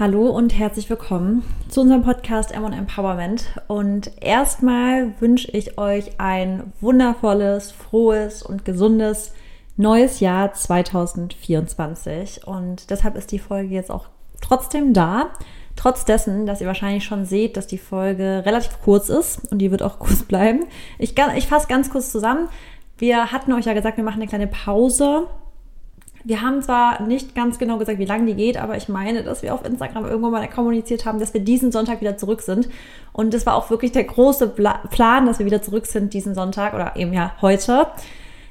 Hallo und herzlich willkommen zu unserem Podcast M Empowerment. Und erstmal wünsche ich euch ein wundervolles, frohes und gesundes neues Jahr 2024. Und deshalb ist die Folge jetzt auch trotzdem da. Trotz dessen, dass ihr wahrscheinlich schon seht, dass die Folge relativ kurz ist und die wird auch kurz bleiben. Ich, ich fasse ganz kurz zusammen. Wir hatten euch ja gesagt, wir machen eine kleine Pause wir haben zwar nicht ganz genau gesagt, wie lange die geht, aber ich meine, dass wir auf Instagram irgendwann mal kommuniziert haben, dass wir diesen Sonntag wieder zurück sind. Und das war auch wirklich der große Plan, dass wir wieder zurück sind diesen Sonntag oder eben ja heute.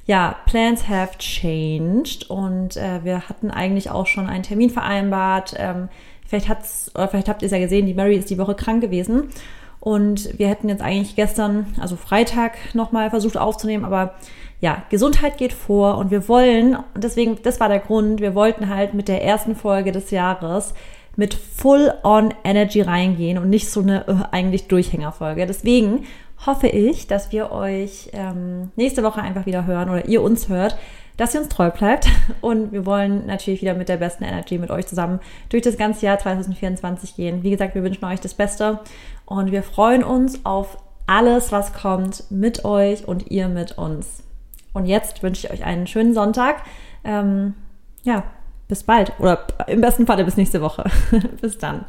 Ja, Plans have changed und äh, wir hatten eigentlich auch schon einen Termin vereinbart. Ähm, vielleicht hat's, oder vielleicht habt ihr es ja gesehen, die Mary ist die Woche krank gewesen. Und wir hätten jetzt eigentlich gestern, also Freitag, nochmal versucht aufzunehmen, aber ja, Gesundheit geht vor und wir wollen, deswegen, das war der Grund, wir wollten halt mit der ersten Folge des Jahres mit Full-on Energy reingehen und nicht so eine äh, eigentlich Durchhängerfolge. Deswegen hoffe ich, dass wir euch ähm, nächste Woche einfach wieder hören oder ihr uns hört, dass ihr uns treu bleibt. Und wir wollen natürlich wieder mit der besten Energy mit euch zusammen durch das ganze Jahr 2024 gehen. Wie gesagt, wir wünschen euch das Beste und wir freuen uns auf alles, was kommt mit euch und ihr mit uns. Und jetzt wünsche ich euch einen schönen Sonntag. Ähm, ja, bis bald oder im besten Falle bis nächste Woche. bis dann.